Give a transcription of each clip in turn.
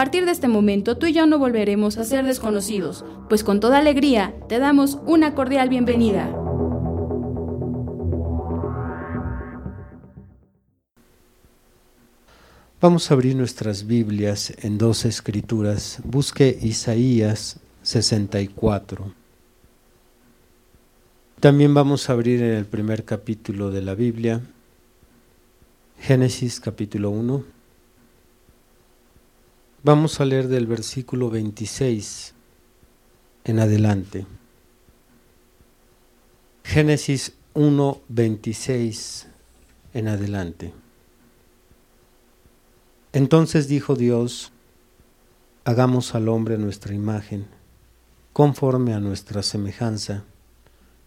Partir de este momento, tú y yo no volveremos a ser desconocidos, pues con toda alegría te damos una cordial bienvenida. Vamos a abrir nuestras Biblias en dos escrituras. Busque Isaías 64. También vamos a abrir en el primer capítulo de la Biblia, Génesis capítulo 1. Vamos a leer del versículo 26 en adelante. Génesis 1, 26 en adelante. Entonces dijo Dios, hagamos al hombre nuestra imagen, conforme a nuestra semejanza,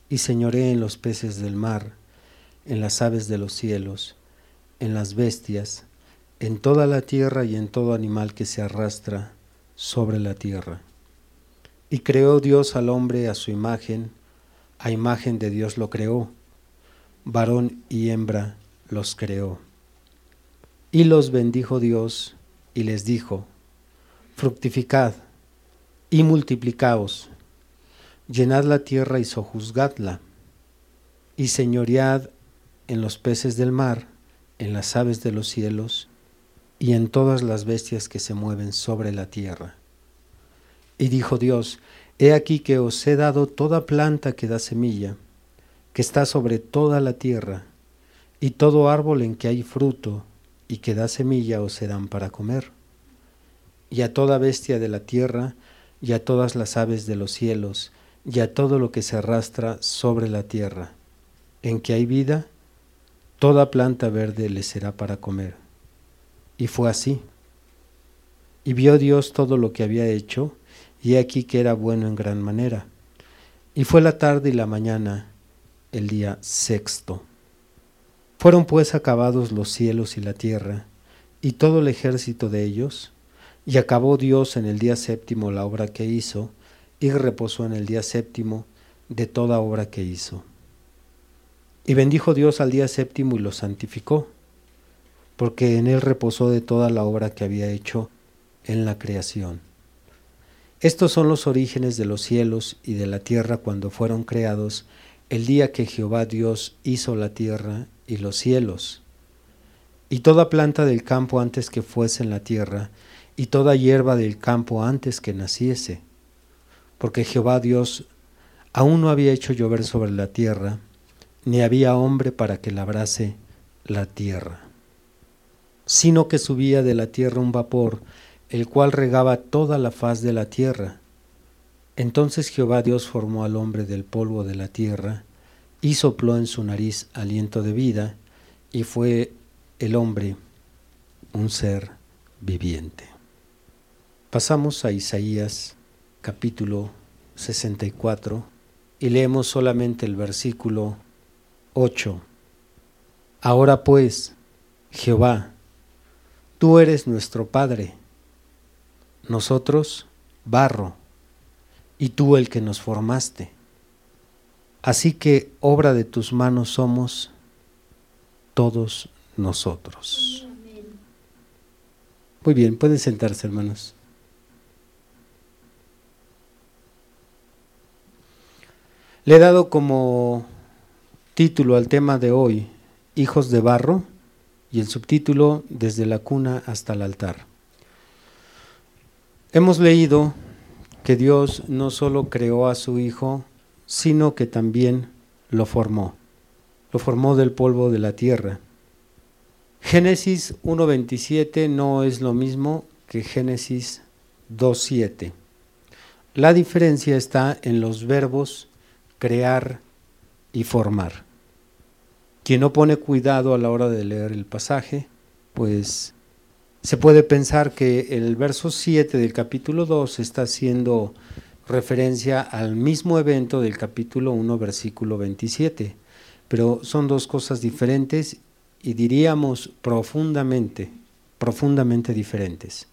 y señoré en los peces del mar, en las aves de los cielos, en las bestias, en toda la tierra y en todo animal que se arrastra sobre la tierra. Y creó Dios al hombre a su imagen, a imagen de Dios lo creó, varón y hembra los creó. Y los bendijo Dios y les dijo, fructificad y multiplicaos, llenad la tierra y sojuzgadla, y señoread en los peces del mar, en las aves de los cielos, y en todas las bestias que se mueven sobre la tierra. Y dijo Dios, He aquí que os he dado toda planta que da semilla, que está sobre toda la tierra, y todo árbol en que hay fruto y que da semilla os serán para comer. Y a toda bestia de la tierra, y a todas las aves de los cielos, y a todo lo que se arrastra sobre la tierra, en que hay vida, toda planta verde le será para comer. Y fue así. Y vio Dios todo lo que había hecho, y aquí que era bueno en gran manera. Y fue la tarde y la mañana, el día sexto. Fueron pues acabados los cielos y la tierra, y todo el ejército de ellos, y acabó Dios en el día séptimo la obra que hizo, y reposó en el día séptimo de toda obra que hizo. Y bendijo Dios al día séptimo y lo santificó porque en él reposó de toda la obra que había hecho en la creación. Estos son los orígenes de los cielos y de la tierra cuando fueron creados el día que Jehová Dios hizo la tierra y los cielos. Y toda planta del campo antes que fuese en la tierra, y toda hierba del campo antes que naciese, porque Jehová Dios aún no había hecho llover sobre la tierra, ni había hombre para que labrase la tierra sino que subía de la tierra un vapor, el cual regaba toda la faz de la tierra. Entonces Jehová Dios formó al hombre del polvo de la tierra, y sopló en su nariz aliento de vida, y fue el hombre un ser viviente. Pasamos a Isaías capítulo 64 y leemos solamente el versículo 8. Ahora pues, Jehová, Tú eres nuestro Padre, nosotros barro, y tú el que nos formaste. Así que obra de tus manos somos todos nosotros. Muy bien, pueden sentarse hermanos. Le he dado como título al tema de hoy, Hijos de Barro, y el subtítulo Desde la cuna hasta el altar. Hemos leído que Dios no solo creó a su Hijo, sino que también lo formó. Lo formó del polvo de la tierra. Génesis 1.27 no es lo mismo que Génesis 2.7. La diferencia está en los verbos crear y formar. Quien no pone cuidado a la hora de leer el pasaje, pues se puede pensar que el verso 7 del capítulo 2 está haciendo referencia al mismo evento del capítulo 1, versículo 27, pero son dos cosas diferentes y diríamos profundamente, profundamente diferentes.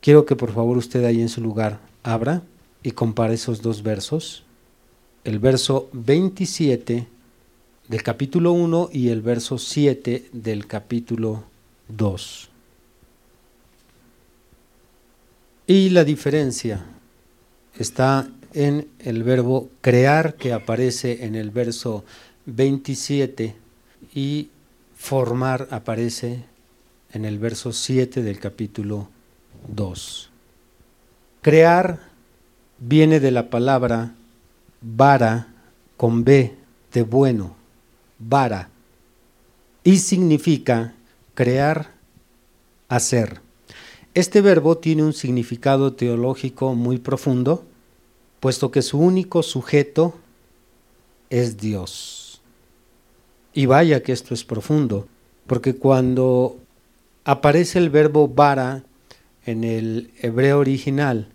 Quiero que por favor usted ahí en su lugar abra y compare esos dos versos, el verso 27 del capítulo 1 y el verso 7 del capítulo 2. Y la diferencia está en el verbo crear que aparece en el verso 27 y formar aparece en el verso 7 del capítulo 2. Crear viene de la palabra vara con B de bueno vara y significa crear, hacer. Este verbo tiene un significado teológico muy profundo, puesto que su único sujeto es Dios. Y vaya que esto es profundo, porque cuando aparece el verbo vara en el hebreo original,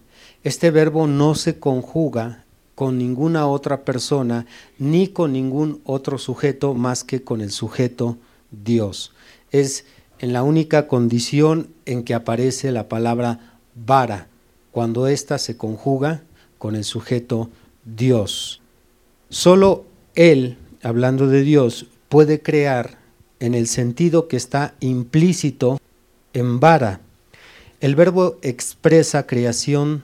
este verbo no se conjuga con ninguna otra persona ni con ningún otro sujeto más que con el sujeto Dios. Es en la única condición en que aparece la palabra vara, cuando ésta se conjuga con el sujeto Dios. Solo Él, hablando de Dios, puede crear en el sentido que está implícito en vara. El verbo expresa creación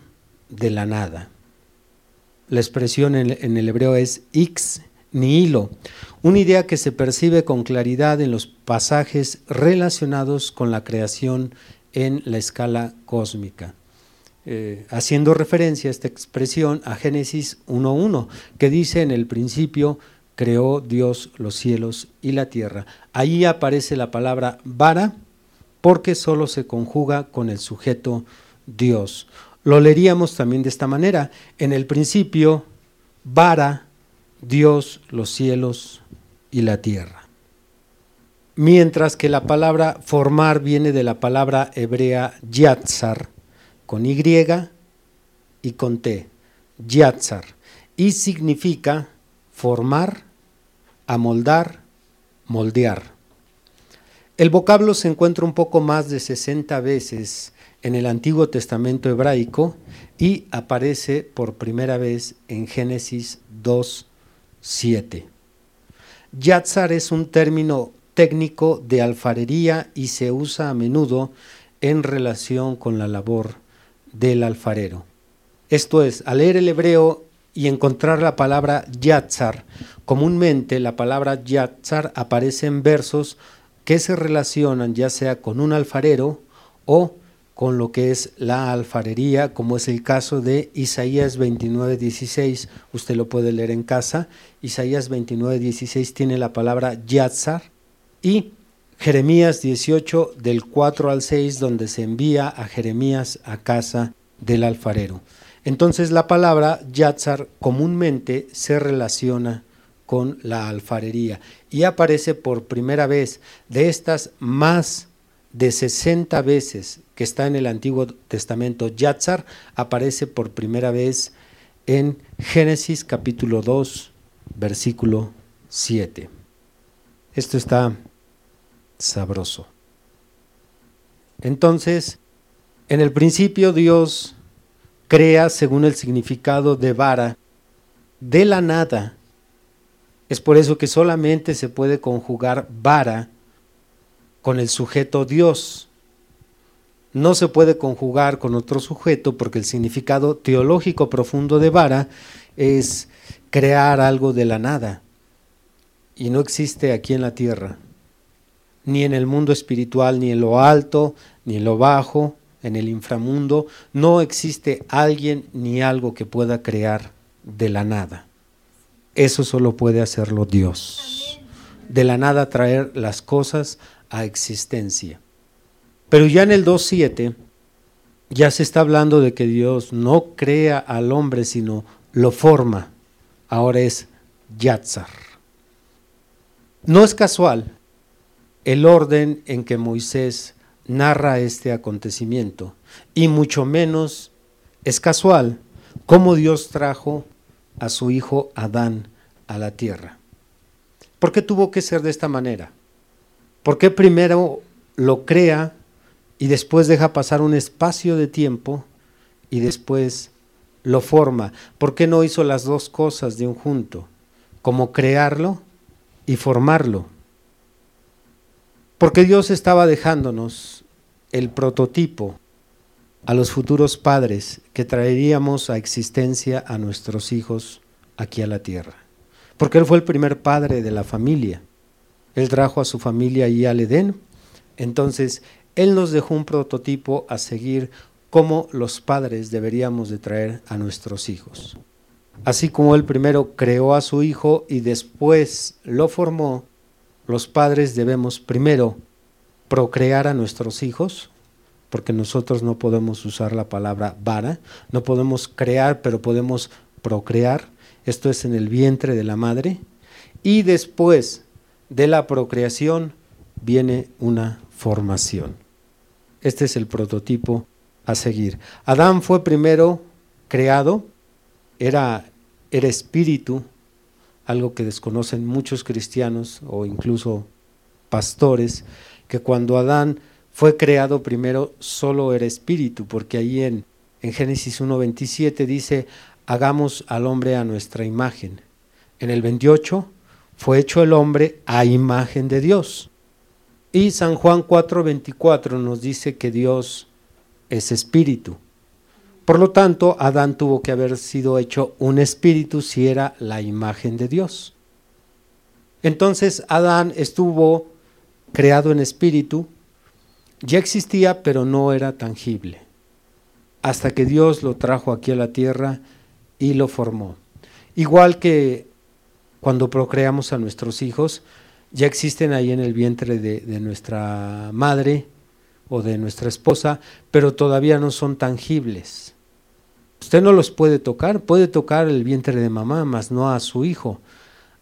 de la nada la expresión en, el hebreo es ix ni hilo, una idea que se percibe con claridad en los pasajes relacionados con la creación en la escala cósmica. Eh, haciendo referencia a esta expresión a Génesis 1.1, que dice en el principio creó Dios los cielos y la tierra. Ahí aparece la palabra vara porque solo se conjuga con el sujeto Dios. Lo leeríamos también de esta manera. En el principio, vara Dios los cielos y la tierra. Mientras que la palabra formar viene de la palabra hebrea yatzar, con Y y con T, yatzar, y significa formar, amoldar, moldear. El vocablo se encuentra un poco más de 60 veces en el Antiguo Testamento hebraico y aparece por primera vez en Génesis 2, 7. Yatzar es un término técnico de alfarería y se usa a menudo en relación con la labor del alfarero. Esto es, al leer el hebreo y encontrar la palabra yatzar, comúnmente la palabra yatzar aparece en versos que se relacionan ya sea con un alfarero o con lo que es la alfarería, como es el caso de Isaías 29, 16. Usted lo puede leer en casa. Isaías 29, 16 tiene la palabra Yatzar y Jeremías 18 del 4 al 6 donde se envía a Jeremías a casa del alfarero. Entonces la palabra Yatzar comúnmente se relaciona con la alfarería y aparece por primera vez de estas más de 60 veces que está en el Antiguo Testamento, Yatzar aparece por primera vez en Génesis capítulo 2, versículo 7. Esto está sabroso. Entonces, en el principio Dios crea según el significado de vara de la nada. Es por eso que solamente se puede conjugar vara con el sujeto Dios no se puede conjugar con otro sujeto porque el significado teológico profundo de vara es crear algo de la nada y no existe aquí en la tierra, ni en el mundo espiritual, ni en lo alto, ni en lo bajo, en el inframundo, no existe alguien ni algo que pueda crear de la nada. Eso solo puede hacerlo Dios. De la nada traer las cosas a existencia. Pero ya en el 2.7 ya se está hablando de que Dios no crea al hombre, sino lo forma. Ahora es Yatzar. No es casual el orden en que Moisés narra este acontecimiento, y mucho menos es casual cómo Dios trajo a su hijo Adán a la tierra. ¿Por qué tuvo que ser de esta manera? ¿Por qué primero lo crea y después deja pasar un espacio de tiempo y después lo forma? ¿Por qué no hizo las dos cosas de un junto? Como crearlo y formarlo. Porque Dios estaba dejándonos el prototipo a los futuros padres que traeríamos a existencia a nuestros hijos aquí a la tierra. Porque Él fue el primer padre de la familia. Él trajo a su familia ahí al Edén. Entonces, Él nos dejó un prototipo a seguir como los padres deberíamos de traer a nuestros hijos. Así como Él primero creó a su hijo y después lo formó, los padres debemos primero procrear a nuestros hijos, porque nosotros no podemos usar la palabra vara, no podemos crear, pero podemos procrear, esto es en el vientre de la madre, y después de la procreación viene una formación. Este es el prototipo a seguir. Adán fue primero creado, era, era espíritu, algo que desconocen muchos cristianos o incluso pastores, que cuando Adán fue creado primero solo era espíritu, porque ahí en, en Génesis 1.27 dice, hagamos al hombre a nuestra imagen. En el 28 fue hecho el hombre a imagen de Dios. Y San Juan 4.24 nos dice que Dios es espíritu. Por lo tanto, Adán tuvo que haber sido hecho un espíritu si era la imagen de Dios. Entonces Adán estuvo creado en espíritu, ya existía pero no era tangible, hasta que Dios lo trajo aquí a la tierra y lo formó. Igual que cuando procreamos a nuestros hijos, ya existen ahí en el vientre de, nuestra madre o de nuestra esposa, pero todavía no son tangibles. Usted no los puede tocar, puede tocar el vientre de mamá, mas no a su hijo.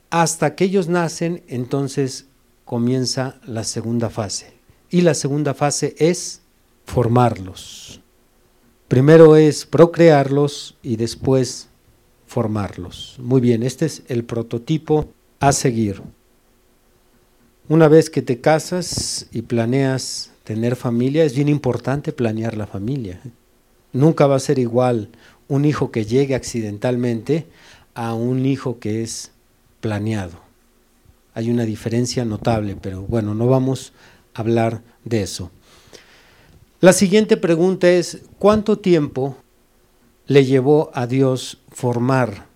Hasta que ellos nacen, entonces comienza la segunda fase. Y la segunda fase es formarlos. Primero es procrearlos y después formarlos. Muy bien, este es el prototipo a seguir. Una vez que te casas y planeas tener familia, es bien importante planear la familia. Nunca va a ser igual un hijo que llegue accidentalmente a un hijo que es planeado hay una diferencia notable, pero bueno, no vamos a hablar de eso. La siguiente pregunta es, ¿cuánto tiempo le llevó a Dios formar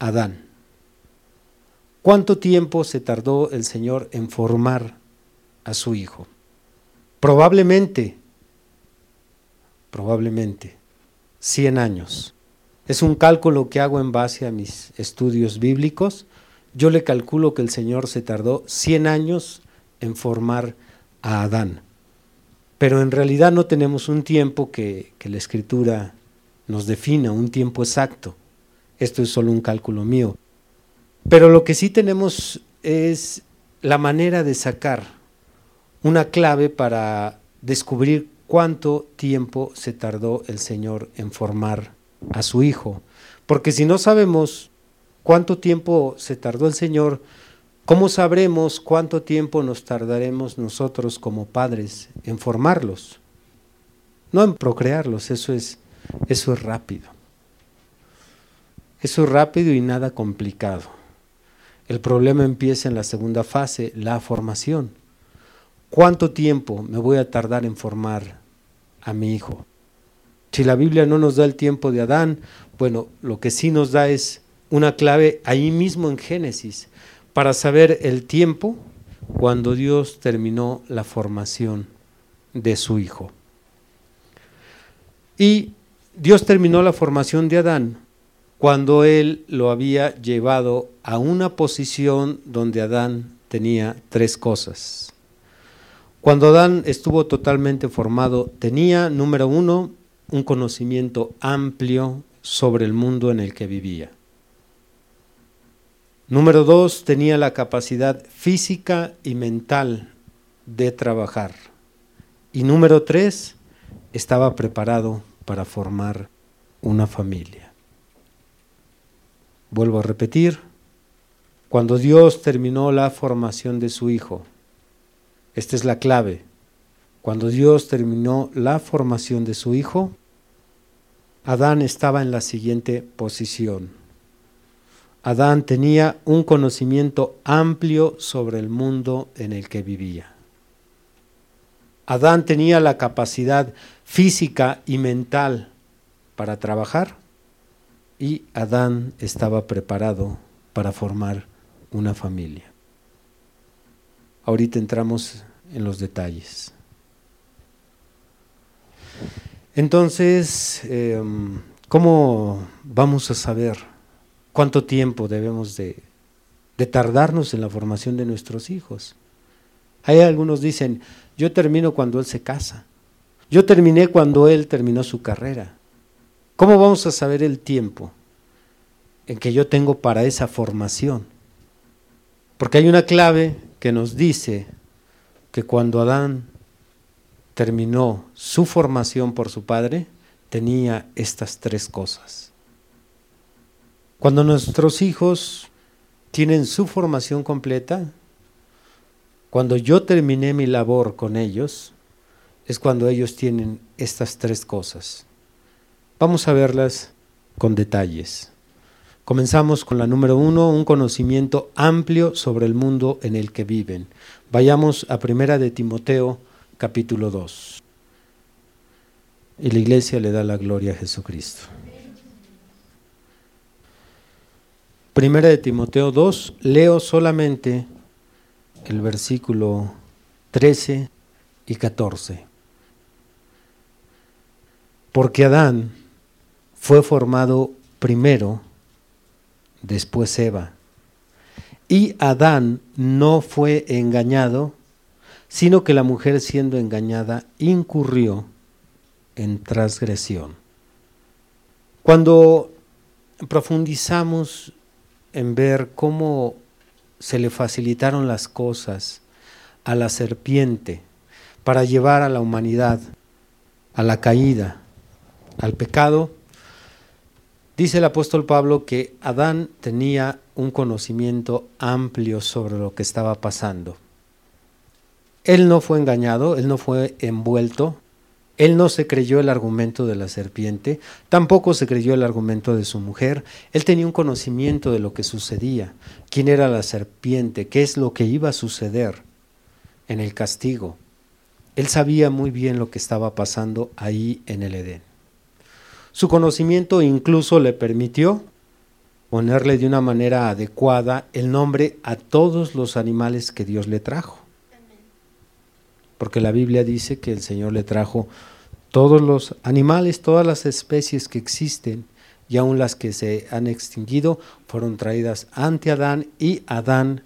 Adán? ¿Cuánto tiempo se tardó el Señor en formar a su hijo? Probablemente, probablemente, 100 años. Es un cálculo que hago en base a mis estudios bíblicos yo le calculo que el Señor se tardó 100 años en formar a Adán. Pero en realidad no tenemos un tiempo que la Escritura nos defina, un tiempo exacto. Esto es solo un cálculo mío. Pero lo que sí tenemos es la manera de sacar una clave para descubrir cuánto tiempo se tardó el Señor en formar a su Hijo. Porque si no sabemos ¿Cuánto tiempo se tardó el Señor? ¿Cómo sabremos cuánto tiempo nos tardaremos nosotros como padres en formarlos? No en procrearlos, eso es, eso es rápido. Eso es rápido y nada complicado. El problema empieza en la segunda fase, la formación. ¿Cuánto tiempo me voy a tardar en formar a mi hijo? Si la Biblia no nos da el tiempo de Adán, bueno, lo que sí nos da es una clave ahí mismo en Génesis para saber el tiempo cuando Dios terminó la formación de su hijo. Y Dios terminó la formación de Adán cuando él lo había llevado a una posición donde Adán tenía tres cosas. Cuando Adán estuvo totalmente formado, tenía, número uno, un conocimiento amplio sobre el mundo en el que vivía. Número dos, tenía la capacidad física y mental de trabajar. Y número tres, estaba preparado para formar una familia. Vuelvo a repetir, cuando Dios terminó la formación de su Hijo, esta es la clave, cuando Dios terminó la formación de su Hijo, Adán estaba en la siguiente posición. Adán tenía un conocimiento amplio sobre el mundo en el que vivía. Adán tenía la capacidad física y mental para trabajar y Adán estaba preparado para formar una familia. Ahorita entramos en los detalles. Entonces, em, ¿cómo vamos a saber cuánto tiempo debemos de, de tardarnos en la formación de nuestros hijos? Hay algunos dicen, yo termino cuando él se casa. Yo terminé cuando él terminó su carrera. ¿Cómo vamos a saber el tiempo en que yo tengo para esa formación? Porque hay una clave que nos dice que cuando Adán terminó su formación por su padre, tenía estas tres cosas. Cuando nuestros hijos tienen su formación completa, cuando yo terminé mi labor con ellos, es cuando ellos tienen estas tres cosas. Vamos a verlas con detalles. Comenzamos con la número uno, un conocimiento amplio sobre el mundo en el que viven. Vayamos a Primera de Timoteo capítulo 2. Y la iglesia le da la gloria a Jesucristo. Primera de Timoteo 2, leo solamente el versículo 13 y 14. Porque Adán fue formado primero, después Eva. Y Adán no fue engañado, sino que la mujer siendo engañada incurrió en transgresión. Cuando profundizamos en ver cómo se le facilitaron las cosas a la serpiente para llevar a la humanidad a la caída, al pecado, dice el apóstol Pablo que Adán tenía un conocimiento amplio sobre lo que estaba pasando. Él no fue engañado, él no fue envuelto, él no se creyó el argumento de la serpiente, tampoco se creyó el argumento de su mujer, él tenía un conocimiento de lo que sucedía, quién era la serpiente, qué es lo que iba a suceder en el castigo. Él sabía muy bien lo que estaba pasando ahí en el Edén. Su conocimiento incluso le permitió ponerle de una manera adecuada el nombre a todos los animales que Dios le trajo porque la Biblia dice que el Señor le trajo todos los animales, todas las especies que existen y aun las que se han extinguido fueron traídas ante Adán y Adán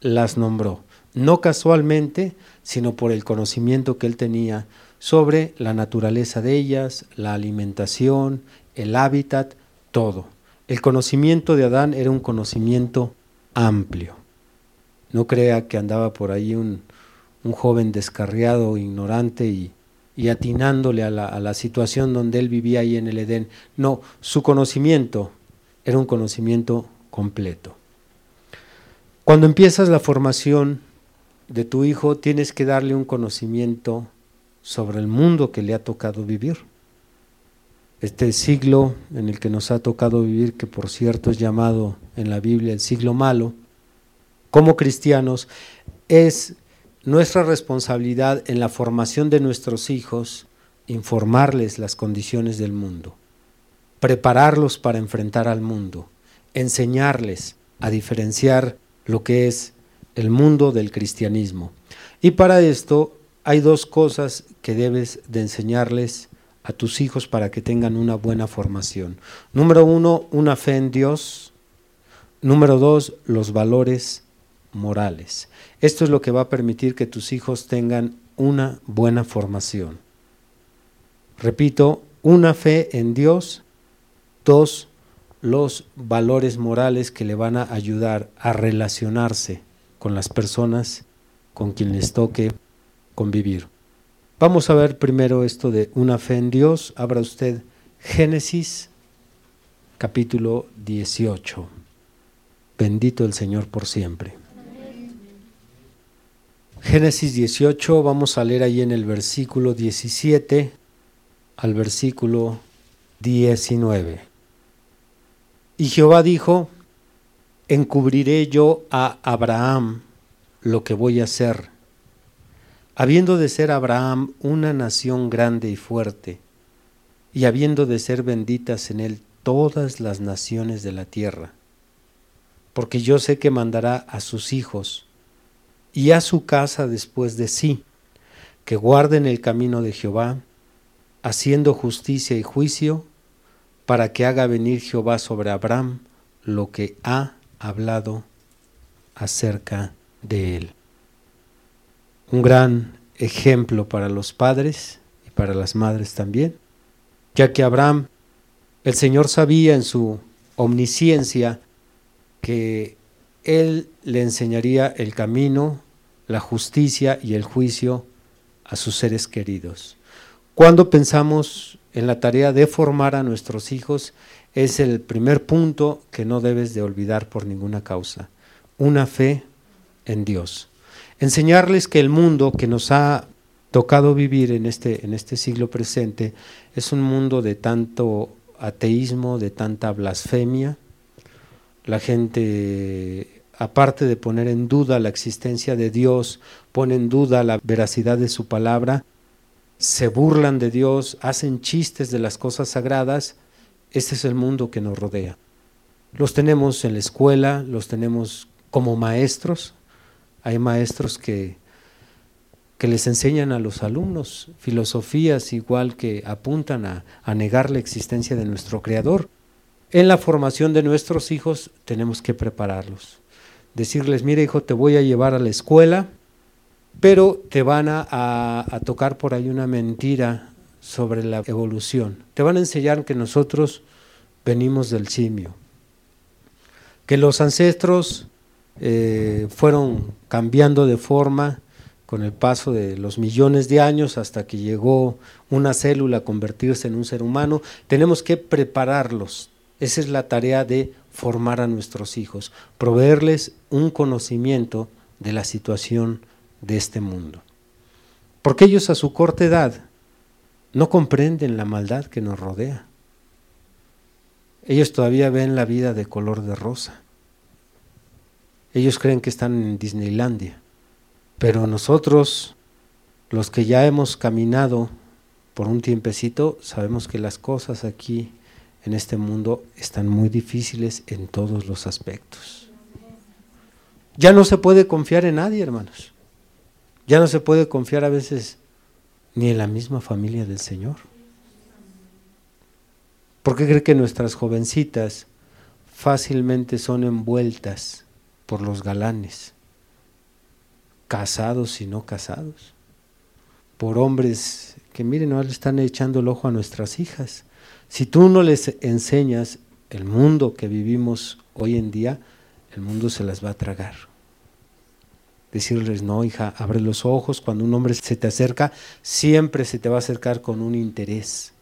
las nombró. No casualmente, sino por el conocimiento que él tenía sobre la naturaleza de ellas, la alimentación, el hábitat, todo. El conocimiento de Adán era un conocimiento amplio. No crea que andaba por ahí un, un joven descarriado, ignorante y, atinándole a la, a la situación donde él vivía ahí en el Edén. No, su conocimiento era un conocimiento completo. Cuando empiezas la formación de tu hijo, tienes que darle un conocimiento sobre el mundo que le ha tocado vivir. Este siglo en el que nos ha tocado vivir, que por cierto es llamado en la Biblia el siglo malo, como cristianos, es nuestra responsabilidad en la formación de nuestros hijos, informarles las condiciones del mundo, prepararlos para enfrentar al mundo, enseñarles a diferenciar lo que es el mundo del cristianismo. Y para esto hay dos cosas que debes de enseñarles a tus hijos para que tengan una buena formación. Número uno, una fe en Dios. Número dos, los valores morales. Esto es lo que va a permitir que tus hijos tengan una buena formación. Repito, una fe en Dios, dos, los valores morales que le van a ayudar a relacionarse con las personas con quien les toque convivir. Vamos a ver primero esto de una fe en Dios. Abra usted Génesis capítulo 18. Bendito el Señor por siempre. Génesis 18, vamos a leer ahí en el versículo 17 al versículo 19. Y Jehová dijo, encubriré yo a Abraham lo que voy a hacer, habiendo de ser Abraham una nación grande y fuerte, y habiendo de ser benditas en él todas las naciones de la tierra, porque yo sé que mandará a sus hijos y a su casa después de sí, que guarden el camino de Jehová, haciendo justicia y juicio, para que haga venir Jehová sobre Abraham lo que ha hablado acerca de él. Un gran ejemplo para los padres y para las madres también, ya que Abraham, el Señor sabía en su omnisciencia que él le enseñaría el camino, la justicia y el juicio a sus seres queridos. Cuando pensamos en la tarea de formar a nuestros hijos, es el primer punto que no debes de olvidar por ninguna causa. Una fe en Dios. Enseñarles que el mundo que nos ha tocado vivir en este, en este siglo presente es un mundo de tanto ateísmo, de tanta blasfemia. La gente, aparte de poner en duda la existencia de Dios, pone en duda la veracidad de su palabra se burlan de Dios, hacen chistes de las cosas sagradas, este es el mundo que nos rodea. Los tenemos en la escuela, los tenemos como maestros. Hay maestros que, que les enseñan a los alumnos filosofías igual que apuntan a, a negar la existencia de nuestro Creador. En la formación de nuestros hijos tenemos que prepararlos. Decirles, mire hijo, te voy a llevar a la escuela, pero te van a, tocar por ahí una mentira sobre la evolución. Te van a enseñar que nosotros venimos del simio, que los ancestros eh, fueron cambiando de forma con el paso de los millones de años hasta que llegó una célula a convertirse en un ser humano. Tenemos que prepararlos. Esa es la tarea de formar a nuestros hijos, proveerles un conocimiento de la situación de este mundo. Porque ellos a su corta edad no comprenden la maldad que nos rodea. Ellos todavía ven la vida de color de rosa. Ellos creen que están en Disneylandia. Pero nosotros, los que ya hemos caminado por un tiempecito, sabemos que las cosas aquí en este mundo están muy difíciles en todos los aspectos. Ya no se puede confiar en nadie, hermanos. Ya no se puede confiar a veces ni en la misma familia del Señor. ¿Por qué cree que nuestras jovencitas fácilmente son envueltas por los galanes, casados y no casados? Por hombres que miren, no le están echando el ojo a nuestras hijas. Si tú no les enseñas el mundo que vivimos hoy en día, el mundo se las va a tragar decirles, no, hija, abre los ojos, cuando un hombre se te acerca, siempre se te va a acercar con un interés.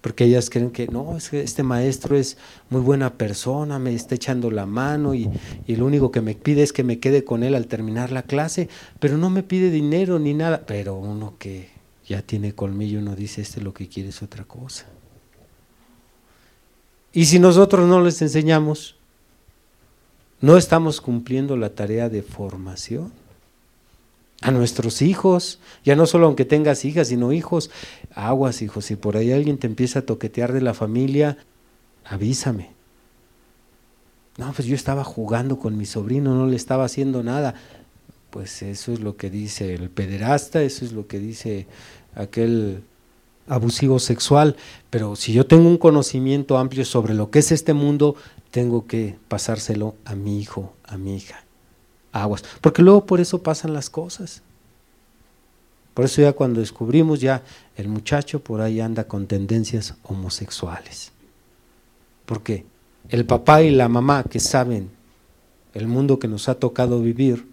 Porque ellas creen que no, es que este maestro es muy buena persona, me está echando la mano y, y lo único que me pide es que me quede con él al terminar la clase, pero no me pide dinero ni nada. Pero uno que ya tiene colmillo, uno dice, este lo que quiere es otra cosa. Y si nosotros no les enseñamos, no estamos cumpliendo la tarea de formación a nuestros hijos, ya no solo aunque tengas hijas, sino hijos, aguas hijos, si por ahí alguien te empieza a toquetear de la familia, avísame. No, pues yo estaba jugando con mi sobrino, no le estaba haciendo nada. Pues eso es lo que dice el pederasta, eso es lo que dice aquel abusivo sexual, pero si yo tengo un conocimiento amplio sobre lo que es este mundo, tengo que pasárselo a mi hijo, a mi hija. Aguas. Porque luego por eso pasan las cosas. Por eso ya cuando descubrimos ya el muchacho por ahí anda con tendencias homosexuales. ¿Por qué? El papá y la mamá que saben el mundo que nos ha tocado vivir,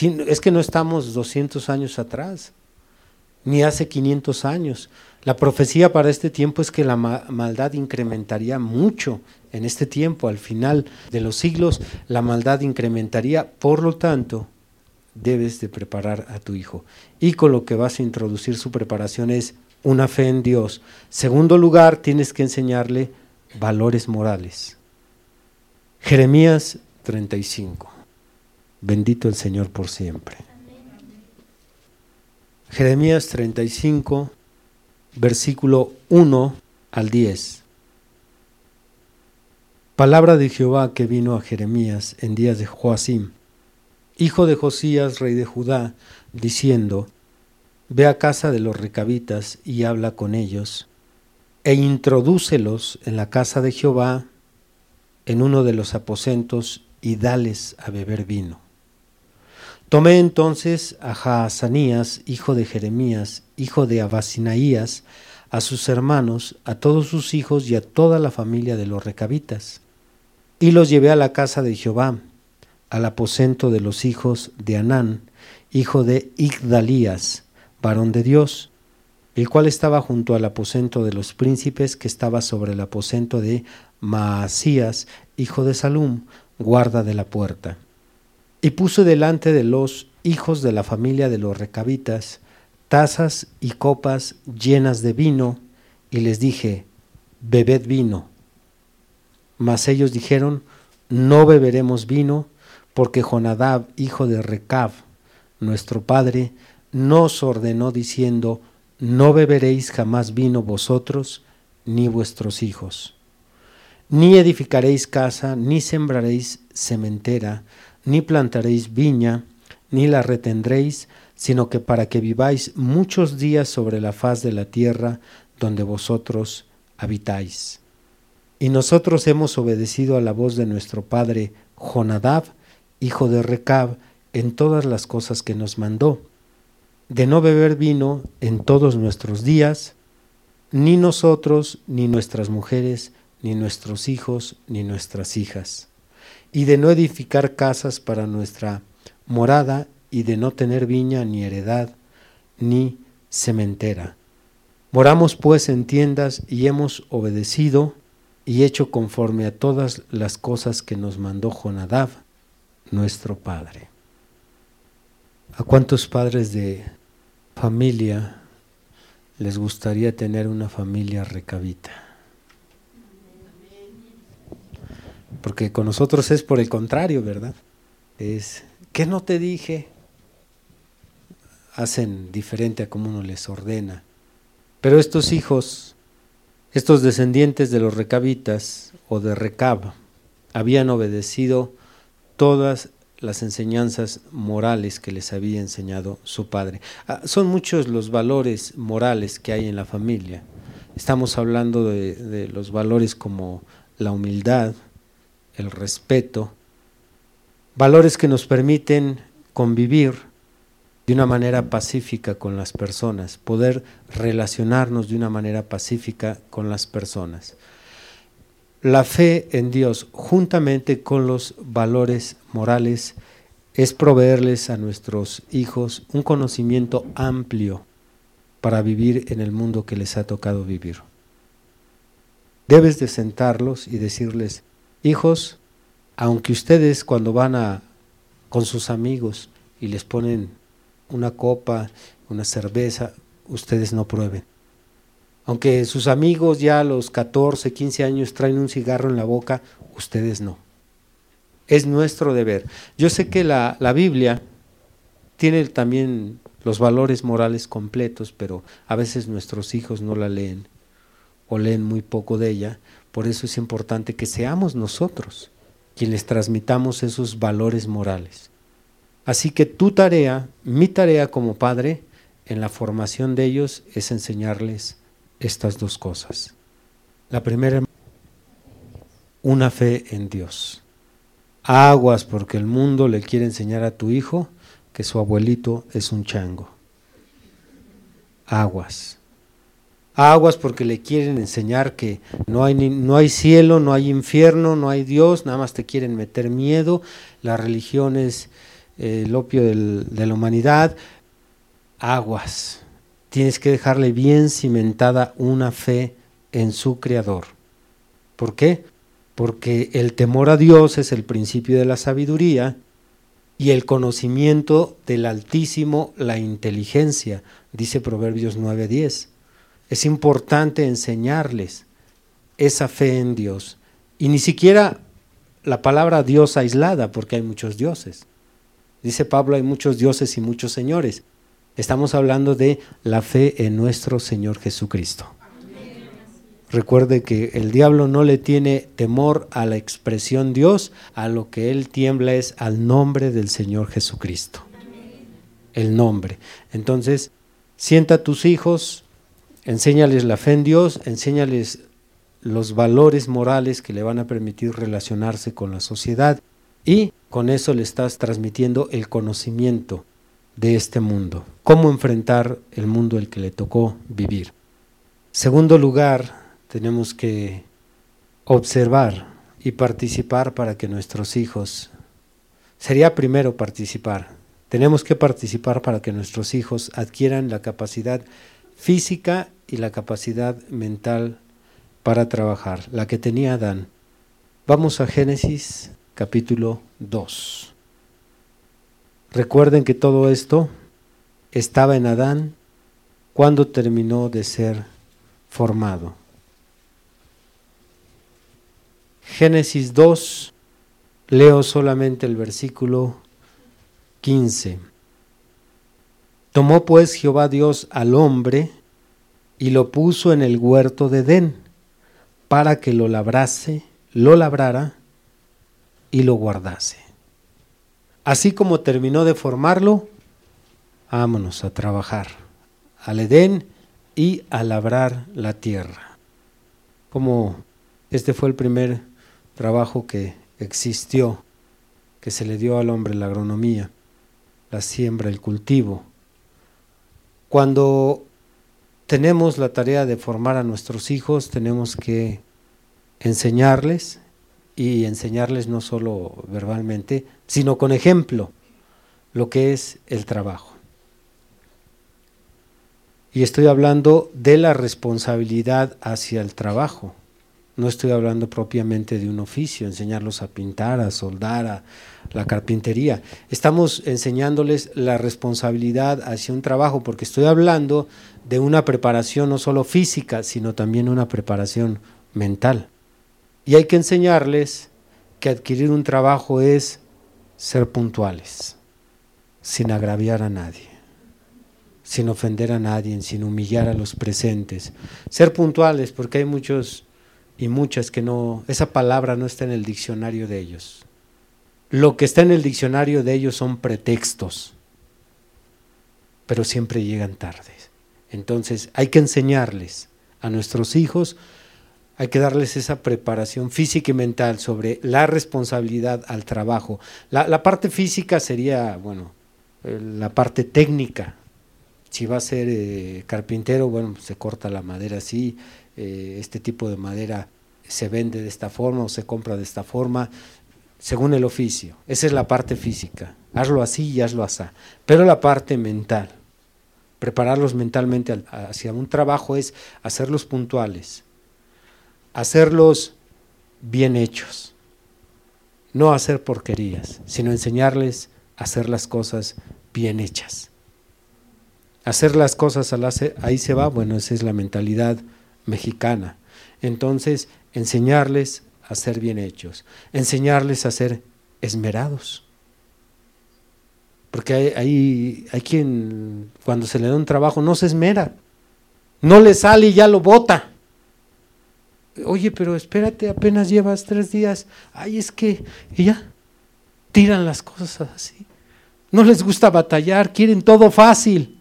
es que no estamos 200 años atrás, ni hace 500 años. La profecía para este tiempo es que la maldad incrementaría mucho en este tiempo, al final de los siglos, la maldad incrementaría, por lo tanto, debes de preparar a tu hijo. Y con lo que vas a introducir su preparación es una fe en Dios. Segundo lugar, tienes que enseñarle valores morales. Jeremías 35. Bendito el Señor por siempre. Jeremías 35, versículo 1 al 10. Palabra de Jehová que vino a Jeremías en días de Joacim, hijo de Josías, rey de Judá, diciendo, Ve a casa de los recabitas y habla con ellos, e introdúcelos en la casa de Jehová, en uno de los aposentos, y dales a beber vino. Tomé entonces a Jaazanías, hijo de Jeremías, hijo de Abasinaías, a sus hermanos, a todos sus hijos y a toda la familia de los recabitas, y los llevé a la casa de Jehová, al aposento de los hijos de Anán, hijo de Igdalías, varón de Dios, el cual estaba junto al aposento de los príncipes que estaba sobre el aposento de Maasías, hijo de Salum, guarda de la puerta. Y puso delante de los hijos de la familia de los recabitas tazas y copas llenas de vino, y les dije, bebed vino. Mas ellos dijeron, no beberemos vino, porque Jonadab, hijo de Recab, nuestro padre, nos ordenó diciendo, no beberéis jamás vino vosotros, ni vuestros hijos. Ni edificaréis casa, ni sembraréis sementera, ni plantaréis viña, ni la retendréis, sino que para que viváis muchos días sobre la faz de la tierra donde vosotros habitáis. Y nosotros hemos obedecido a la voz de nuestro padre Jonadab, hijo de Recab, en todas las cosas que nos mandó, de no beber vino en todos nuestros días, ni nosotros, ni nuestras mujeres, ni nuestros hijos, ni nuestras hijas y de no edificar casas para nuestra morada, y de no tener viña ni heredad, ni sementera. Moramos pues en tiendas y hemos obedecido y hecho conforme a todas las cosas que nos mandó Jonadab, nuestro padre. ¿A cuántos padres de familia les gustaría tener una familia recabita? Porque con nosotros es por el contrario, ¿verdad? Es, ¿qué no te dije? Hacen diferente a como uno les ordena. Pero estos hijos, estos descendientes de los recabitas o de Recab, habían obedecido todas las enseñanzas morales que les había enseñado su padre. Ah, son muchos los valores morales que hay en la familia. Estamos hablando de, de los valores como la humildad, el respeto, valores que nos permiten convivir de una manera pacífica con las personas, poder relacionarnos de una manera pacífica con las personas. La fe en Dios, juntamente con los valores morales, es proveerles a nuestros hijos un conocimiento amplio para vivir en el mundo que les ha tocado vivir. Debes de sentarlos y decirles, Hijos, aunque ustedes cuando van a con sus amigos y les ponen una copa, una cerveza, ustedes no prueben. Aunque sus amigos ya a los 14, 15 años traen un cigarro en la boca, ustedes no. Es nuestro deber. Yo sé que la, la Biblia tiene también los valores morales completos, pero a veces nuestros hijos no la leen o leen muy poco de ella, por eso es importante que seamos nosotros quienes transmitamos esos valores morales. Así que tu tarea, mi tarea como padre, en la formación de ellos es enseñarles estas dos cosas. La primera, una fe en Dios. Aguas porque el mundo le quiere enseñar a tu hijo que su abuelito es un chango. aguas. Aguas porque le quieren enseñar que no hay, no hay cielo, no hay infierno, no hay Dios, nada más te quieren meter miedo. La religión es eh, el opio de la humanidad. Aguas. Tienes que dejarle bien cimentada una fe en su Creador. ¿Por qué? Porque el temor a Dios es el principio de la sabiduría y el conocimiento del Altísimo la inteligencia, dice Proverbios 9:10. Es importante enseñarles esa fe en Dios. Y ni siquiera la palabra Dios aislada, porque hay muchos dioses. Dice Pablo, hay muchos dioses y muchos señores. Estamos hablando de la fe en nuestro Señor Jesucristo. Recuerde que el diablo no le tiene temor a la expresión Dios, a lo que él tiembla es al nombre del Señor Jesucristo. El nombre. Entonces, sienta a tus hijos, enséñales la fe en Dios, enséñales los valores morales que le van a permitir relacionarse con la sociedad y con eso le estás transmitiendo el conocimiento de este mundo, cómo enfrentar el mundo el que le tocó vivir. Segundo lugar, tenemos que observar y participar para que nuestros hijos, sería primero participar, tenemos que participar para que nuestros hijos adquieran la capacidad física y la capacidad mental para trabajar, la que tenía Adán. Vamos a Génesis capítulo 2. Recuerden que todo esto estaba en Adán cuando terminó de ser formado. Génesis 2, leo solamente el versículo 15. Tomó pues Jehová Dios al hombre y lo puso en el huerto de Edén para que lo labrase, lo labrara y lo guardase. Así como terminó de formarlo, vámonos a trabajar al Edén y a labrar la tierra. Como este fue el primer trabajo que existió, que se le dio al hombre, la agronomía, la siembra, el cultivo. Cuando tenemos la tarea de formar a nuestros hijos, tenemos que enseñarles y enseñarles no solo verbalmente, sino con ejemplo, lo que es el trabajo. Y estoy hablando de la responsabilidad hacia el trabajo. No estoy hablando propiamente de un oficio, enseñarlos a pintar, a soldar, a la carpintería. Estamos enseñándoles la responsabilidad hacia un trabajo, porque estoy hablando de una preparación no solo física, sino también una preparación mental. Y hay que enseñarles que adquirir un trabajo es ser puntuales, sin agraviar a nadie, sin ofender a nadie, sin humillar a los presentes. Ser puntuales, porque hay muchos y muchas que no, esa palabra no está en el diccionario de ellos. Lo que está en el diccionario de ellos son pretextos, pero siempre llegan tarde. Entonces hay que enseñarles a nuestros hijos, hay que darles esa preparación física y mental sobre la responsabilidad al trabajo. La, parte física sería, bueno, eh, la parte técnica. Si va a ser eh, carpintero, bueno, se corta la madera así, eh, este tipo de madera se vende de esta forma o se compra de esta forma, según el oficio. Esa es la parte física. Hazlo así y hazlo así. Pero la parte mental, prepararlos mentalmente hacia un trabajo es hacerlos puntuales, hacerlos bien hechos, no hacer porquerías, sino enseñarles a hacer las cosas bien hechas. Hacer las cosas ahí se va, bueno, esa es la mentalidad mexicana. Entonces, enseñarles a ser bien hechos, enseñarles a ser esmerados. Porque hay, hay, quien cuando se le da un trabajo no se esmera, no le sale y ya lo bota. Oye, pero espérate, apenas llevas tres días. Ay, es que, y ya, tiran las cosas así. No les gusta batallar, quieren todo fácil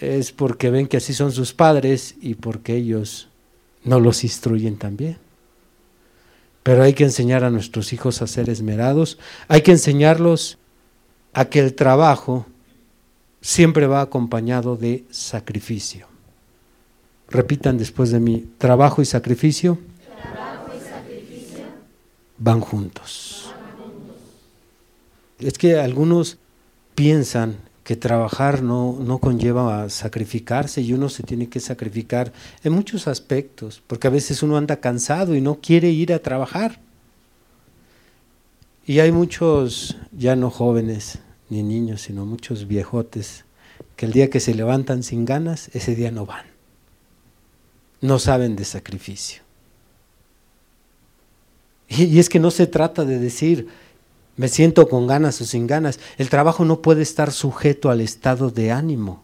es porque ven que así son sus padres y porque ellos no los instruyen también. Pero hay que enseñar a nuestros hijos a ser esmerados, hay que enseñarlos a que el trabajo siempre va acompañado de sacrificio. Repitan después de mí, trabajo y sacrificio, van juntos. Es que algunos piensan que trabajar no, no conlleva sacrificarse y uno se tiene que sacrificar en muchos aspectos, porque a veces uno anda cansado y no quiere ir a trabajar. Y hay muchos, ya no jóvenes ni niños, sino muchos viejotes, que el día que se levantan sin ganas, ese día no van. No saben de sacrificio. Y es que no se trata de decir, me siento con ganas o sin ganas. El trabajo no puede estar sujeto al estado de ánimo.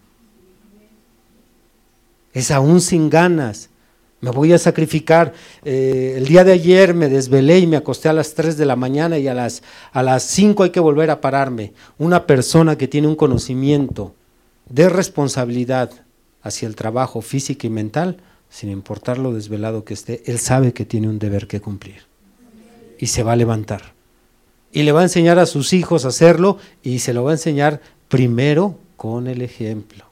Es aún sin ganas. Me voy a sacrificar. Eh, el día de ayer me desvelé y me acosté a las 3 de la mañana y a las, a las 5 hay que volver a pararme. Una persona que tiene un conocimiento de responsabilidad hacia el trabajo físico y mental, sin importar lo desvelado que esté, él sabe que tiene un deber que cumplir. Y se va a levantar y le va a enseñar a sus hijos a hacerlo y se lo va a enseñar primero con el ejemplo.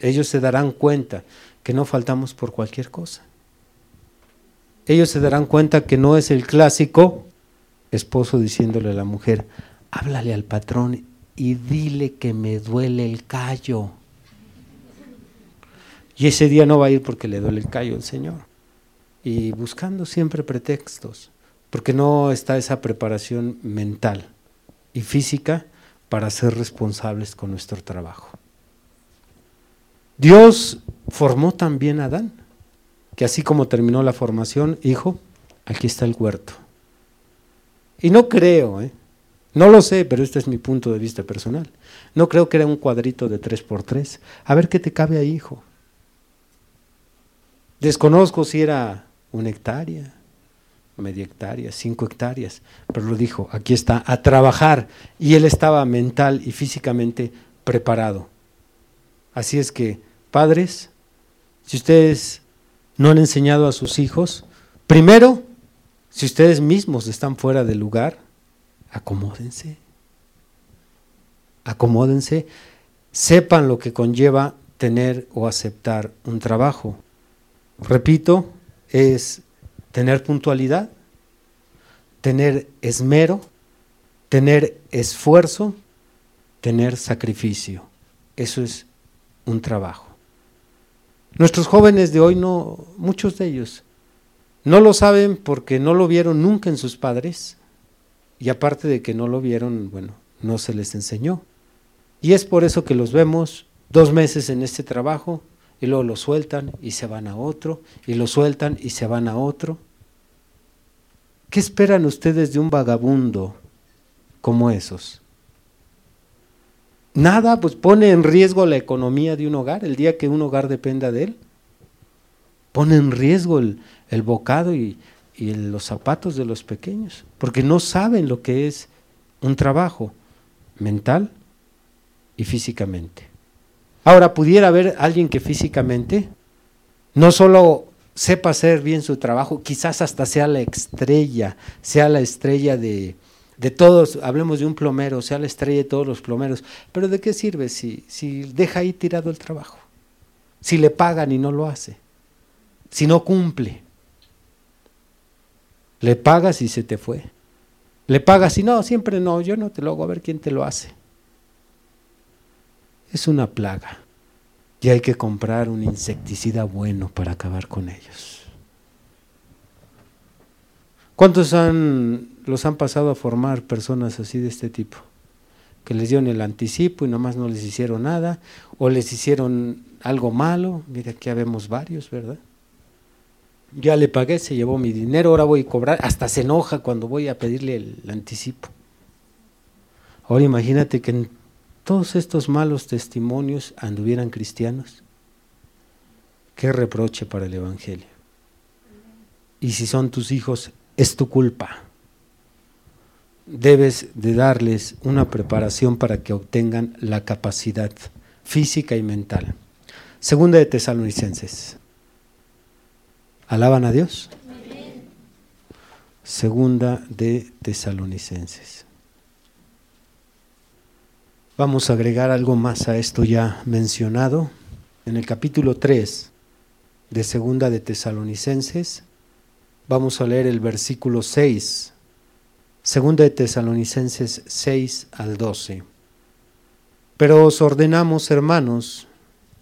Ellos se darán cuenta que no faltamos por cualquier cosa. Ellos se darán cuenta que no es el clásico esposo diciéndole a la mujer, háblale al patrón y dile que me duele el callo. Y ese día no va a ir porque le duele el callo al Señor. Y buscando siempre pretextos porque no está esa preparación mental y física para ser responsables con nuestro trabajo. Dios formó también a Adán, que así como terminó la formación, hijo, aquí está el huerto. Y no creo, ¿eh? no lo sé, pero este es mi punto de vista personal. No creo que era un cuadrito de tres por tres. A ver qué te cabe ahí, hijo. Desconozco si era una hectárea, media hectárea, cinco hectáreas, pero lo dijo, aquí está, a trabajar. Y él estaba mental y físicamente preparado. Así es que, padres, si ustedes no han enseñado a sus hijos, primero, si ustedes mismos están fuera del lugar, acomódense. Acomódense, sepan lo que conlleva tener o aceptar un trabajo. Repito, es tener puntualidad, tener esmero, tener esfuerzo, tener sacrificio. Eso es un trabajo. Nuestros jóvenes de hoy no, muchos de ellos, no lo saben porque no lo vieron nunca en sus padres y aparte de que no lo vieron, bueno, no se les enseñó. Y es por eso que los vemos dos meses en este trabajo y luego lo sueltan y se van a otro, y lo sueltan y se van a otro. ¿Qué esperan ustedes de un vagabundo como esos? Nada, pues pone en riesgo la economía de un hogar el día que un hogar dependa de él. Pone en riesgo el, bocado y, y los zapatos de los pequeños, porque no saben lo que es un trabajo mental y físicamente. Ahora, pudiera haber alguien que físicamente no solo sepa hacer bien su trabajo, quizás hasta sea la estrella, sea la estrella de, de todos, hablemos de un plomero, sea la estrella de todos los plomeros, pero ¿de qué sirve si, si deja ahí tirado el trabajo? Si le pagan y no lo hace, si no cumple. Le pagas y se te fue. Le pagas y no, siempre no, yo no te lo hago, a ver quién te lo hace es una plaga y hay que comprar un insecticida bueno para acabar con ellos. ¿Cuántos han, los han pasado a formar personas así de este tipo? Que les dieron el anticipo y nomás no les hicieron nada, o les hicieron algo malo, mira aquí vemos varios, ¿verdad? Ya le pagué, se llevó mi dinero, ahora voy a cobrar, hasta se enoja cuando voy a pedirle el anticipo. Ahora imagínate que todos estos malos testimonios anduvieran cristianos, qué reproche para el Evangelio. Y si son tus hijos, es tu culpa. Debes de darles una preparación para que obtengan la capacidad física y mental. Segunda de Tesalonicenses. ¿Alaban a Dios? Segunda de Tesalonicenses. Vamos a agregar algo más a esto ya mencionado. En el capítulo 3 de Segunda de Tesalonicenses, vamos a leer el versículo 6. Segunda de Tesalonicenses 6 al 12. Pero os ordenamos, hermanos,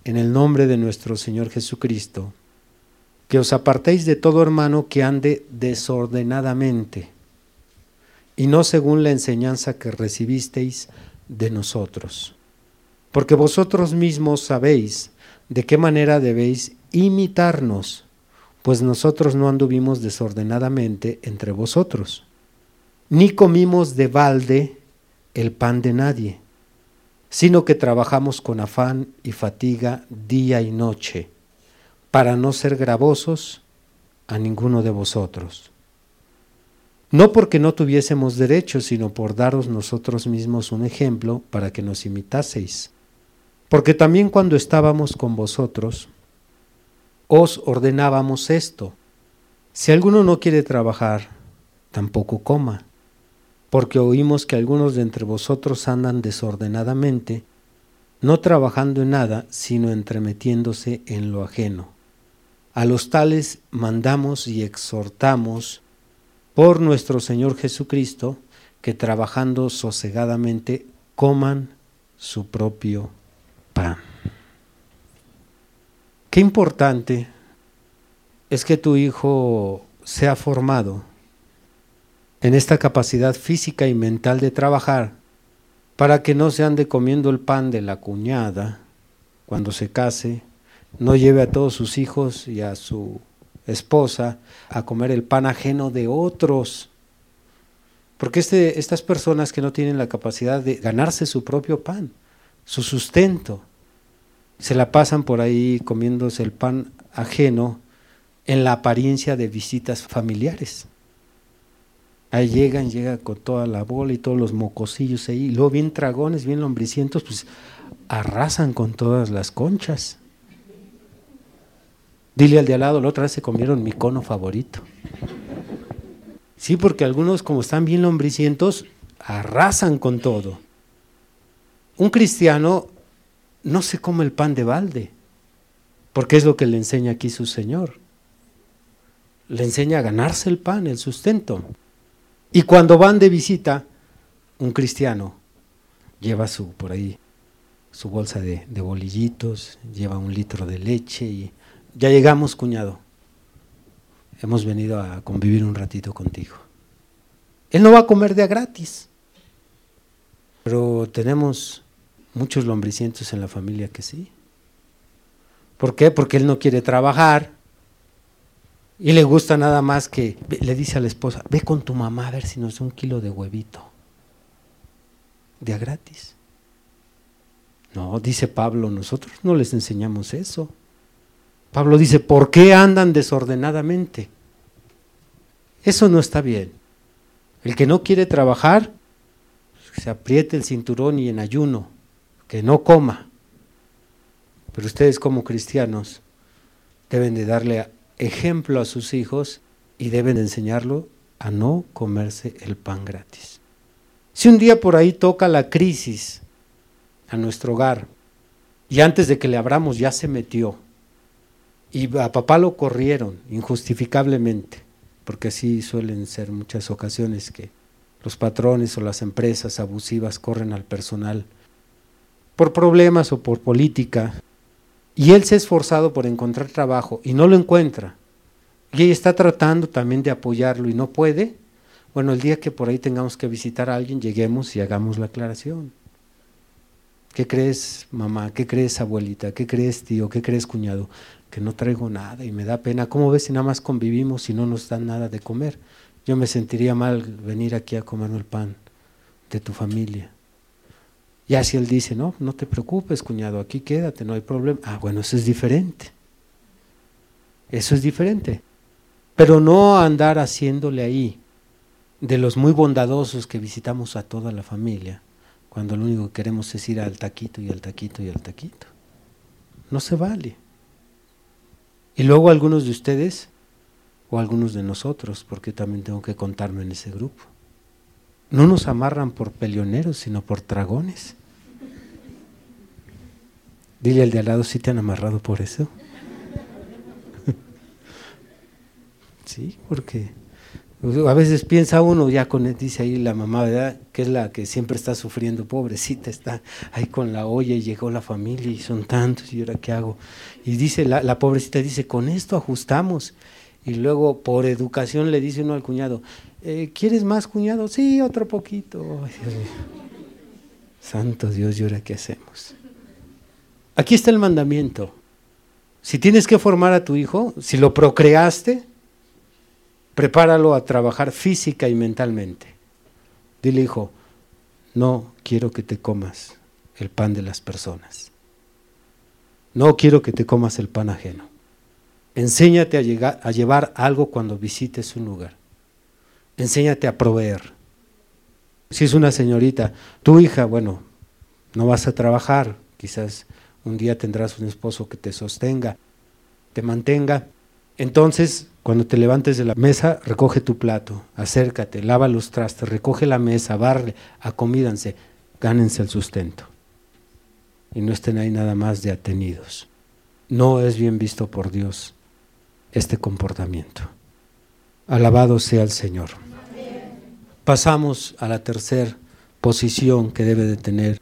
en el nombre de nuestro Señor Jesucristo, que os apartéis de todo hermano que ande desordenadamente, y no según la enseñanza que recibisteis de nosotros. Porque vosotros mismos sabéis de qué manera debéis imitarnos, pues nosotros no anduvimos desordenadamente entre vosotros, ni comimos de balde el pan de nadie, sino que trabajamos con afán y fatiga día y noche, para no ser gravosos a ninguno de vosotros no porque no tuviésemos derecho, sino por daros nosotros mismos un ejemplo para que nos imitaseis. Porque también cuando estábamos con vosotros, os ordenábamos esto. Si alguno no quiere trabajar, tampoco coma, porque oímos que algunos de entre vosotros andan desordenadamente, no trabajando en nada, sino entremetiéndose en lo ajeno. A los tales mandamos y exhortamos por nuestro Señor Jesucristo, que trabajando sosegadamente coman su propio pan. Qué importante es que tu hijo sea formado en esta capacidad física y mental de trabajar para que no se ande comiendo el pan de la cuñada cuando se case, no lleve a todos sus hijos y a su esposa a comer el pan ajeno de otros. Porque este, estas personas que no tienen la capacidad de ganarse su propio pan, su sustento, se la pasan por ahí comiéndose el pan ajeno en la apariencia de visitas familiares. Ahí llegan, llega con toda la bola y todos los mocosillos ahí, y luego bien dragones, bien lombricientos, pues arrasan con todas las conchas. Dile al de al lado, la otra vez se comieron mi cono favorito. Sí, porque algunos como están bien lombricientos, arrasan con todo. Un cristiano no se come el pan de balde, porque es lo que le enseña aquí su Señor. Le enseña a ganarse el pan, el sustento. Y cuando van de visita, un cristiano lleva su, por ahí, su bolsa de, de bolillitos, lleva un litro de leche y ya llegamos, cuñado. Hemos venido a convivir un ratito contigo. Él no va a comer de a gratis. Pero tenemos muchos lombricientos en la familia que sí. ¿Por qué? Porque él no quiere trabajar y le gusta nada más que le dice a la esposa, ve con tu mamá a ver si nos da un kilo de huevito. De a gratis. No, dice Pablo, nosotros no les enseñamos eso. Pablo dice, ¿por qué andan desordenadamente? Eso no está bien. El que no quiere trabajar, se apriete el cinturón y en ayuno, que no coma. Pero ustedes como cristianos deben de darle ejemplo a sus hijos y deben de enseñarlo a no comerse el pan gratis. Si un día por ahí toca la crisis a nuestro hogar y antes de que le abramos ya se metió, y a papá lo corrieron injustificablemente, porque así suelen ser muchas ocasiones que los patrones o las empresas abusivas corren al personal por problemas o por política, y él se ha esforzado por encontrar trabajo y no lo encuentra, y ella está tratando también de apoyarlo y no puede, bueno, el día que por ahí tengamos que visitar a alguien, lleguemos y hagamos la aclaración. ¿Qué crees, mamá? ¿Qué crees, abuelita? ¿Qué crees, tío? ¿Qué crees, cuñado? Que no traigo nada y me da pena. ¿Cómo ves si nada más convivimos y no nos dan nada de comer? Yo me sentiría mal venir aquí a comer el pan de tu familia. Y así él dice, no, no te preocupes, cuñado, aquí quédate, no hay problema. Ah, bueno, eso es diferente. Eso es diferente. Pero no andar haciéndole ahí de los muy bondadosos que visitamos a toda la familia, cuando lo único que queremos es ir al taquito y al taquito y al taquito. No se vale. Y luego algunos de ustedes o algunos de nosotros, porque también tengo que contarme en ese grupo. No nos amarran por peleoneros, sino por dragones. Dile al de al lado si ¿sí te han amarrado por eso. sí, porque a veces piensa uno, ya con, dice ahí la mamá, ¿verdad? Que es la que siempre está sufriendo, pobrecita, está ahí con la olla y llegó la familia y son tantos, ¿y ahora qué hago? Y dice, la, la pobrecita dice, con esto ajustamos. Y luego por educación le dice uno al cuñado, eh, ¿quieres más cuñado? Sí, otro poquito. Santo Dios, ¿y ahora qué hacemos? Aquí está el mandamiento. Si tienes que formar a tu hijo, si lo procreaste, prepáralo a trabajar física y mentalmente. Dile, hijo, no quiero que te comas el pan de las personas. No quiero que te comas el pan ajeno. Enséñate a, llegar, a llevar algo cuando visites un lugar. Enséñate a proveer. Si es una señorita, tu hija, bueno, no vas a trabajar, quizás un día tendrás un esposo que te sostenga, te mantenga. Entonces, cuando te levantes de la mesa, recoge tu plato, acércate, lava los trastes, recoge la mesa, barre, acomídanse, gánense el sustento. Y no estén ahí nada más de atenidos. No es bien visto por Dios este comportamiento. Alabado sea el Señor. Pasamos a la tercera posición que debe de tener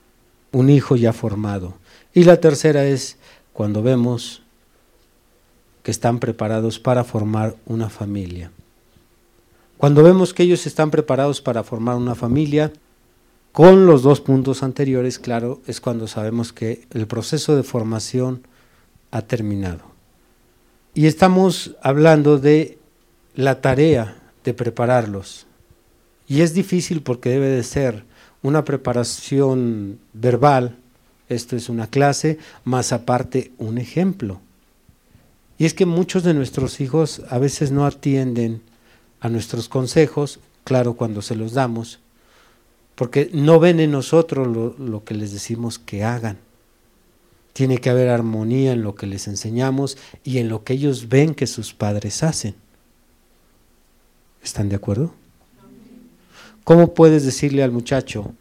un hijo ya formado. Y la tercera es cuando vemos están preparados para formar una familia. Cuando vemos que ellos están preparados para formar una familia, con los dos puntos anteriores, claro, es cuando sabemos que el proceso de formación ha terminado. Y estamos hablando de la tarea de prepararlos. Y es difícil porque debe de ser una preparación verbal, esto es una clase, más aparte un ejemplo. Y es que muchos de nuestros hijos a veces no atienden a nuestros consejos, claro, cuando se los damos, porque no ven en nosotros lo, que les decimos que hagan. Tiene que haber armonía en lo que les enseñamos y en lo que ellos ven que sus padres hacen. ¿Están de acuerdo? ¿Cómo puedes decirle al muchacho,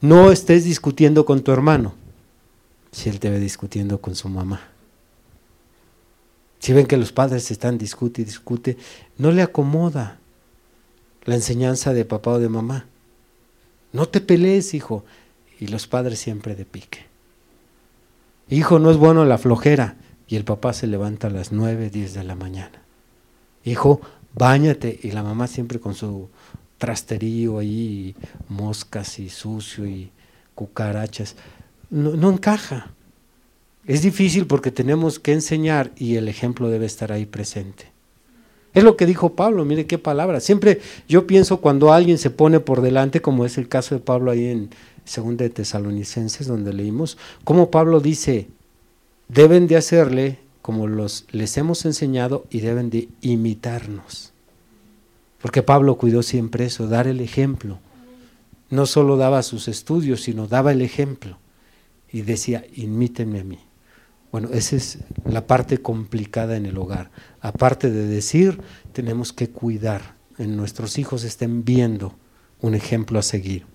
no estés discutiendo con tu hermano, si él te ve discutiendo con su mamá? Si ven que los padres están discute y discute, no le acomoda la enseñanza de papá o de mamá. No te pelees, hijo. Y los padres siempre de pique. Hijo, no es bueno la flojera. Y el papá se levanta a las nueve, diez de la mañana. Hijo, báñate. Y la mamá siempre con su trasterío ahí, moscas y sucio y cucarachas. No, no encaja. Es difícil porque tenemos que enseñar y el ejemplo debe estar ahí presente. Es lo que dijo Pablo, mire qué palabra. Siempre yo pienso cuando alguien se pone por delante, como es el caso de Pablo ahí en 2 de Tesalonicenses, donde leímos, como Pablo dice, deben de hacerle como los, les hemos enseñado y deben de imitarnos. Porque Pablo cuidó siempre eso, dar el ejemplo. No solo daba sus estudios, sino daba el ejemplo. Y decía, imítenme a mí. Bueno, esa es la parte complicada en el hogar. Aparte de decir, tenemos que cuidar, en nuestros hijos estén viendo un ejemplo a seguir.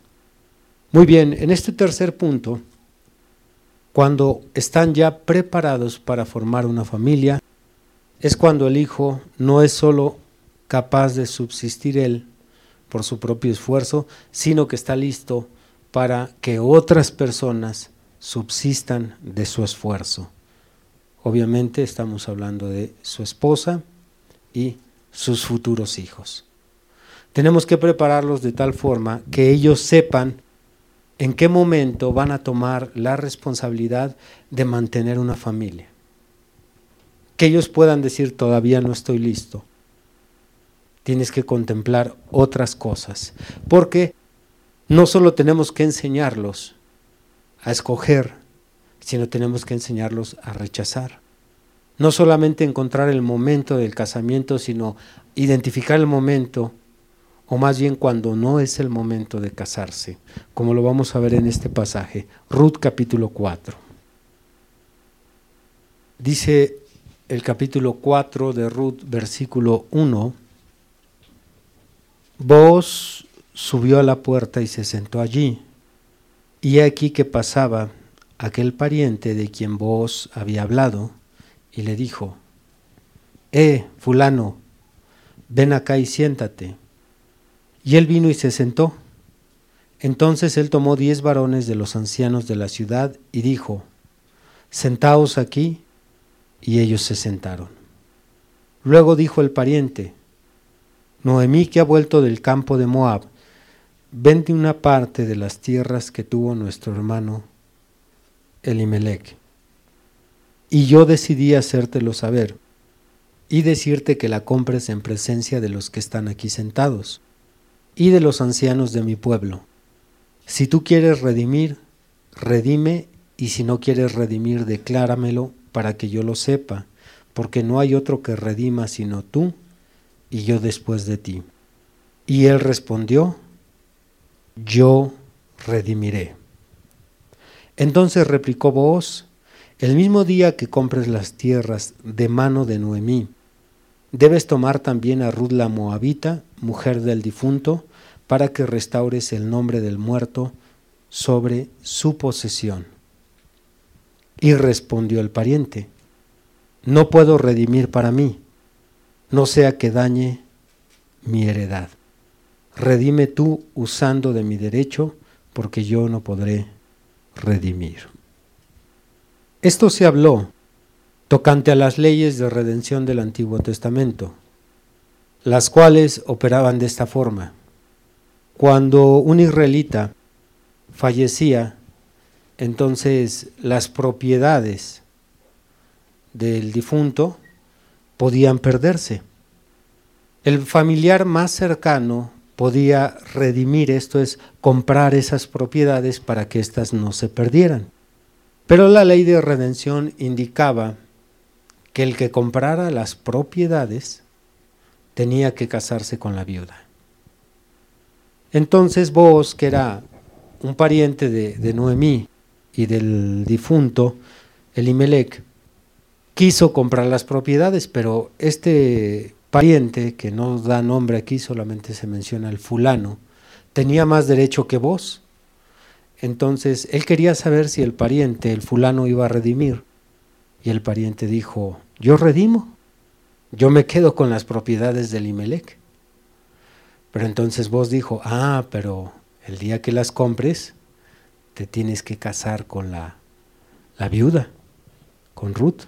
Muy bien, en este tercer punto, cuando están ya preparados para formar una familia, es cuando el hijo no es solo capaz de subsistir él por su propio esfuerzo, sino que está listo para que otras personas subsistan de su esfuerzo. Obviamente estamos hablando de su esposa y sus futuros hijos. Tenemos que prepararlos de tal forma que ellos sepan en qué momento van a tomar la responsabilidad de mantener una familia. Que ellos puedan decir, todavía no estoy listo. Tienes que contemplar otras cosas. Porque no solo tenemos que enseñarlos a escoger sino tenemos que enseñarlos a rechazar. No solamente encontrar el momento del casamiento, sino identificar el momento, o más bien cuando no es el momento de casarse, como lo vamos a ver en este pasaje, Ruth capítulo 4. Dice el capítulo 4 de Ruth, versículo 1, Vos subió a la puerta y se sentó allí, y aquí que pasaba aquel pariente de quien vos había hablado y le dijo, Eh, fulano, ven acá y siéntate. Y él vino y se sentó. Entonces él tomó diez varones de los ancianos de la ciudad y dijo, Sentaos aquí, y ellos se sentaron. Luego dijo el pariente, Noemí que ha vuelto del campo de Moab, vende una parte de las tierras que tuvo nuestro hermano Elimelech. Y yo decidí hacértelo saber y decirte que la compres en presencia de los que están aquí sentados y de los ancianos de mi pueblo. Si tú quieres redimir, redime, y si no quieres redimir, decláramelo para que yo lo sepa, porque no hay otro que redima sino tú y yo después de ti. Y él respondió, yo redimiré. Entonces replicó vos, el mismo día que compres las tierras de mano de Noemí, debes tomar también a Ruth la Moabita, mujer del difunto, para que restaures el nombre del muerto sobre su posesión. Y respondió el pariente, no puedo redimir para mí, no sea que dañe mi heredad. Redime tú usando de mi derecho, porque yo no podré redimir. Esto se habló tocante a las leyes de redención del Antiguo Testamento, las cuales operaban de esta forma. Cuando un israelita fallecía, entonces las propiedades del difunto podían perderse. El familiar más cercano podía redimir, esto es, comprar esas propiedades para que éstas no se perdieran. Pero la ley de redención indicaba que el que comprara las propiedades tenía que casarse con la viuda. Entonces vos, que era un pariente de, de Noemí y del difunto Elimelech, quiso comprar las propiedades, pero este pariente, que no da nombre aquí, solamente se menciona el fulano, tenía más derecho que vos. Entonces él quería saber si el pariente, el fulano, iba a redimir. Y el pariente dijo, yo redimo, yo me quedo con las propiedades del Imelec. Pero entonces vos dijo, ah, pero el día que las compres, te tienes que casar con la, la viuda, con Ruth.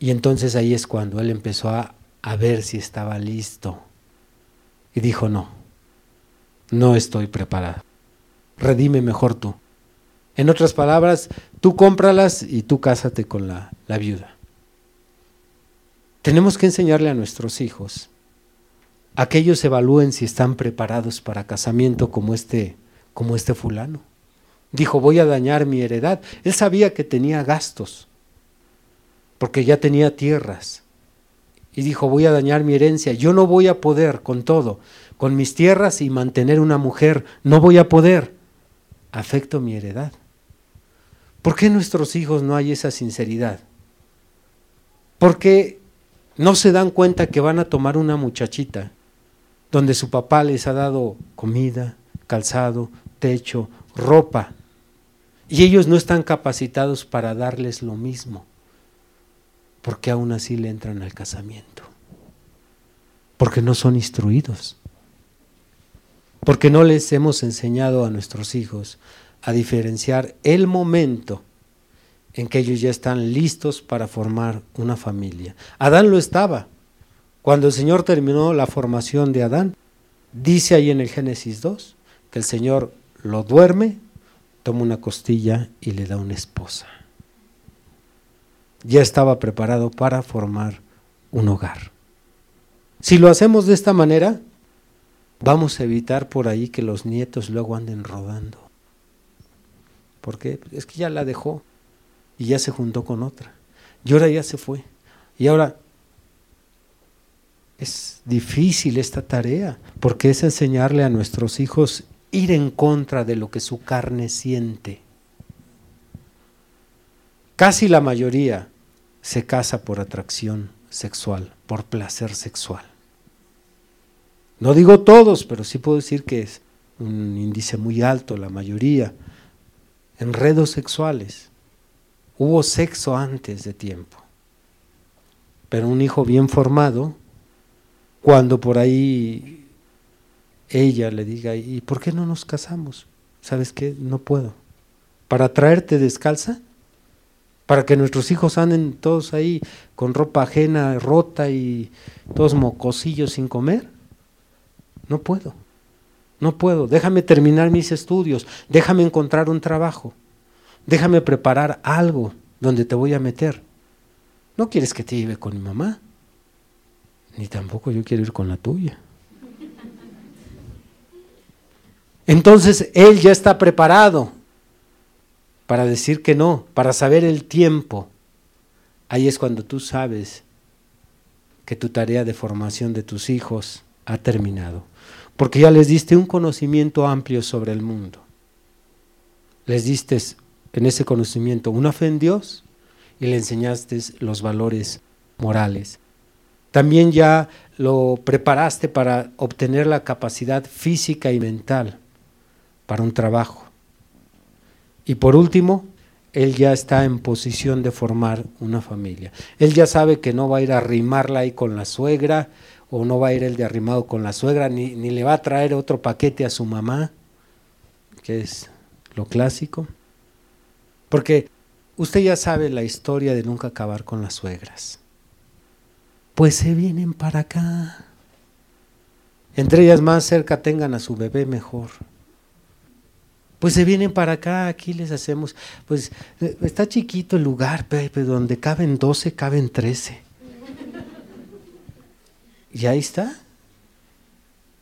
Y entonces ahí es cuando él empezó a, a ver si estaba listo. Y dijo, no, no estoy preparado. Redime mejor tú. En otras palabras, tú cómpralas y tú cásate con la, la viuda. Tenemos que enseñarle a nuestros hijos a que ellos evalúen si están preparados para casamiento como este, como este fulano. Dijo, voy a dañar mi heredad. Él sabía que tenía gastos porque ya tenía tierras. Y dijo, voy a dañar mi herencia, yo no voy a poder con todo, con mis tierras y mantener una mujer, no voy a poder. Afecto mi heredad. ¿Por qué nuestros hijos no hay esa sinceridad? Porque no se dan cuenta que van a tomar una muchachita donde su papá les ha dado comida, calzado, techo, ropa, y ellos no están capacitados para darles lo mismo porque aún así le entran al casamiento? Porque no son instruidos. Porque no les hemos enseñado a nuestros hijos a diferenciar el momento en que ellos ya están listos para formar una familia. Adán lo estaba. Cuando el Señor terminó la formación de Adán, dice ahí en el Génesis 2 que el Señor lo duerme, toma una costilla y le da una esposa ya estaba preparado para formar un hogar. Si lo hacemos de esta manera, vamos a evitar por ahí que los nietos luego anden rodando. Porque es que ya la dejó y ya se juntó con otra. Y ahora ya se fue. Y ahora es difícil esta tarea, porque es enseñarle a nuestros hijos ir en contra de lo que su carne siente. Casi la mayoría se casa por atracción sexual, por placer sexual. No digo todos, pero sí puedo decir que es un índice muy alto, la mayoría. enredos sexuales. Hubo sexo antes de tiempo. Pero un hijo bien formado, cuando por ahí ella le diga, ¿y por qué no nos casamos? ¿Sabes qué? No puedo. ¿Para traerte descalza? ¿Para que nuestros hijos anden todos ahí con ropa ajena, rota y todos mocosillos sin comer? No puedo. No puedo. Déjame terminar mis estudios. Déjame encontrar un trabajo. Déjame preparar algo donde te voy a meter. No quieres que te lleve con mi mamá. Ni tampoco yo quiero ir con la tuya. Entonces él ya está preparado para decir que no, para saber el tiempo. Ahí es cuando tú sabes que tu tarea de formación de tus hijos ha terminado, porque ya les diste un conocimiento amplio sobre el mundo. Les diste en ese conocimiento una fe en Dios y le enseñaste los valores morales. También ya lo preparaste para obtener la capacidad física y mental para un trabajo. Y por último, él ya está en posición de formar una familia. Él ya sabe que no va a ir a arrimarla ahí con la suegra, o no va a ir el de arrimado con la suegra, ni, ni le va a traer otro paquete a su mamá, que es lo clásico. Porque usted ya sabe la historia de nunca acabar con las suegras. Pues se vienen para acá. Entre ellas más cerca tengan a su bebé mejor. Pues se vienen para acá, aquí les hacemos, pues eh, está chiquito el lugar, Pepe, donde caben 12, caben 13. Y ahí está.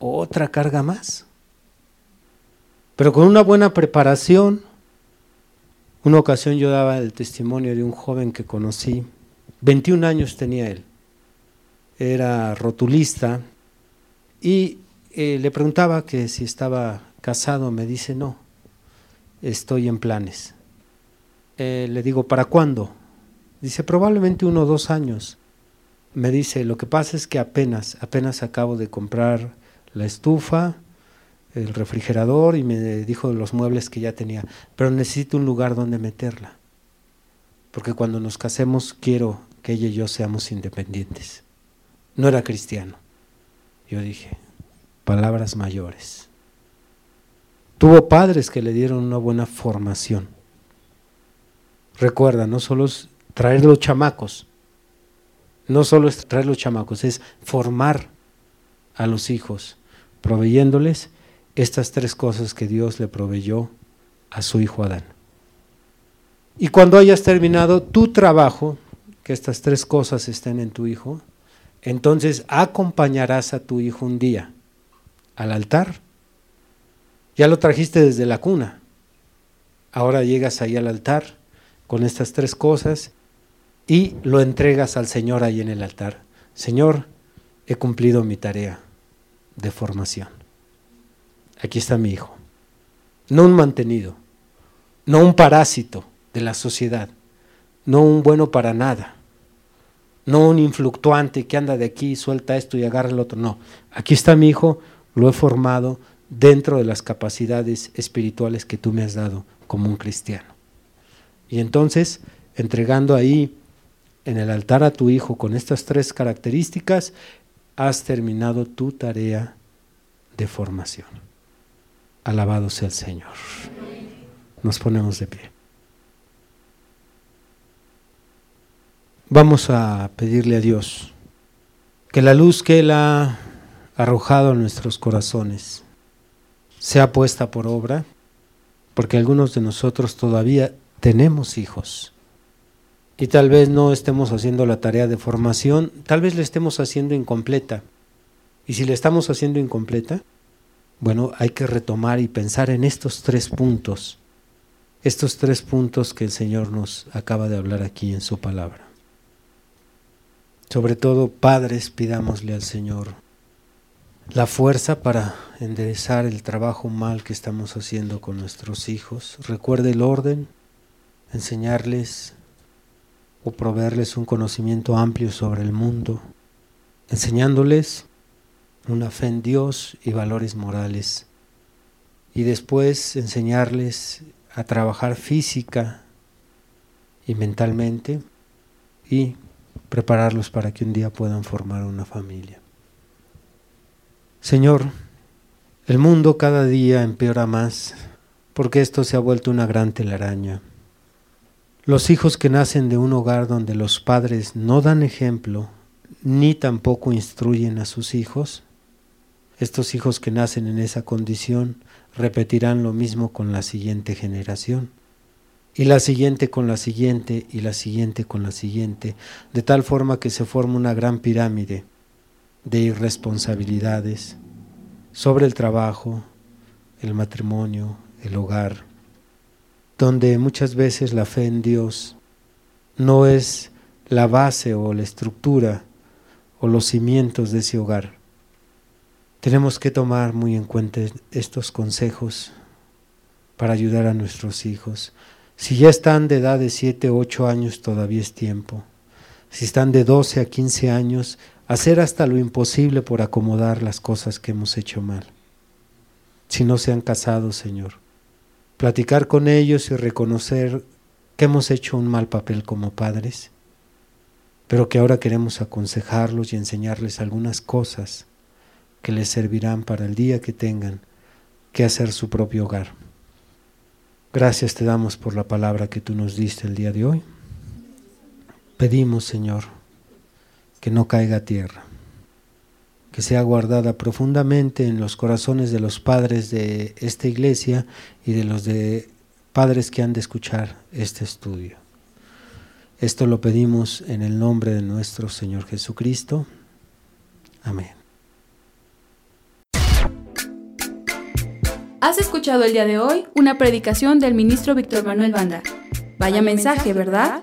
Otra carga más. Pero con una buena preparación. Una ocasión yo daba el testimonio de un joven que conocí. 21 años tenía él. Era rotulista. Y eh, le preguntaba que si estaba casado. Me dice, no estoy en planes. Eh, le digo, ¿para cuándo? Dice, probablemente uno o dos años. Me dice, lo que pasa es que apenas, apenas acabo de comprar la estufa, el refrigerador y me dijo los muebles que ya tenía, pero necesito un lugar donde meterla. Porque cuando nos casemos quiero que ella y yo seamos independientes. No era cristiano. Yo dije, palabras mayores. Tuvo padres que le dieron una buena formación. Recuerda, no solo es traer los chamacos, no solo es traer los chamacos, es formar a los hijos, proveyéndoles estas tres cosas que Dios le proveyó a su hijo Adán. Y cuando hayas terminado tu trabajo, que estas tres cosas estén en tu hijo, entonces acompañarás a tu hijo un día al altar ya lo trajiste desde la cuna. Ahora llegas ahí al altar con estas tres cosas y lo entregas al Señor ahí en el altar. Señor, he cumplido mi tarea de formación. Aquí está mi hijo. No un mantenido, no un parásito de la sociedad, no un bueno para nada, no un influctuante que anda de aquí, suelta esto y agarra el otro. No, aquí está mi hijo, lo he formado, dentro de las capacidades espirituales que tú me has dado como un cristiano. Y entonces, entregando ahí en el altar a tu hijo con estas tres características, has terminado tu tarea de formación. Alabado sea el Señor. Nos ponemos de pie. Vamos a pedirle a Dios que la luz que Él ha arrojado a nuestros corazones, sea puesta por obra, porque algunos de nosotros todavía tenemos hijos. Y tal vez no estemos haciendo la tarea de formación, tal vez le estemos haciendo incompleta. Y si le estamos haciendo incompleta, bueno, hay que retomar y pensar en estos tres puntos, estos tres puntos que el Señor nos acaba de hablar aquí en su palabra. Sobre todo, padres, pidámosle al Señor la fuerza para enderezar el trabajo mal que estamos haciendo con nuestros hijos. Recuerde el orden, enseñarles o proveerles un conocimiento amplio sobre el mundo, enseñándoles una fe en Dios y valores morales. Y después enseñarles a trabajar física y mentalmente y prepararlos para que un día puedan formar una familia. Señor, el mundo cada día empeora más porque esto se ha vuelto una gran telaraña. Los hijos que nacen de un hogar donde los padres no dan ejemplo ni tampoco instruyen a sus hijos, estos hijos que nacen en esa condición repetirán lo mismo con la siguiente generación, y la siguiente con la siguiente, y la siguiente con la siguiente, de tal forma que se forma una gran pirámide de irresponsabilidades sobre el trabajo, el matrimonio, el hogar, donde muchas veces la fe en Dios no es la base o la estructura o los cimientos de ese hogar tenemos que tomar muy en cuenta estos consejos para ayudar a nuestros hijos. Si ya están de edad de 7, 8 años, todavía es tiempo. Si están de 12 a 15 años, hacer hasta lo imposible por acomodar las cosas que hemos hecho mal. Si no se han casado, Señor, platicar con ellos y reconocer que hemos hecho un mal papel como padres, pero que ahora queremos aconsejarlos y enseñarles algunas cosas que les servirán para el día que tengan que hacer su propio hogar. Gracias te damos por la palabra que tú nos diste el día de hoy. Pedimos, Señor, que no caiga a tierra, que sea guardada profundamente en los corazones de los padres de esta iglesia y de los de padres que han de escuchar este estudio. Esto lo pedimos en el nombre de nuestro Señor Jesucristo. Amén. Has escuchado el día de hoy una predicación del ministro Víctor Manuel Banda. Vaya mensaje, ¿verdad?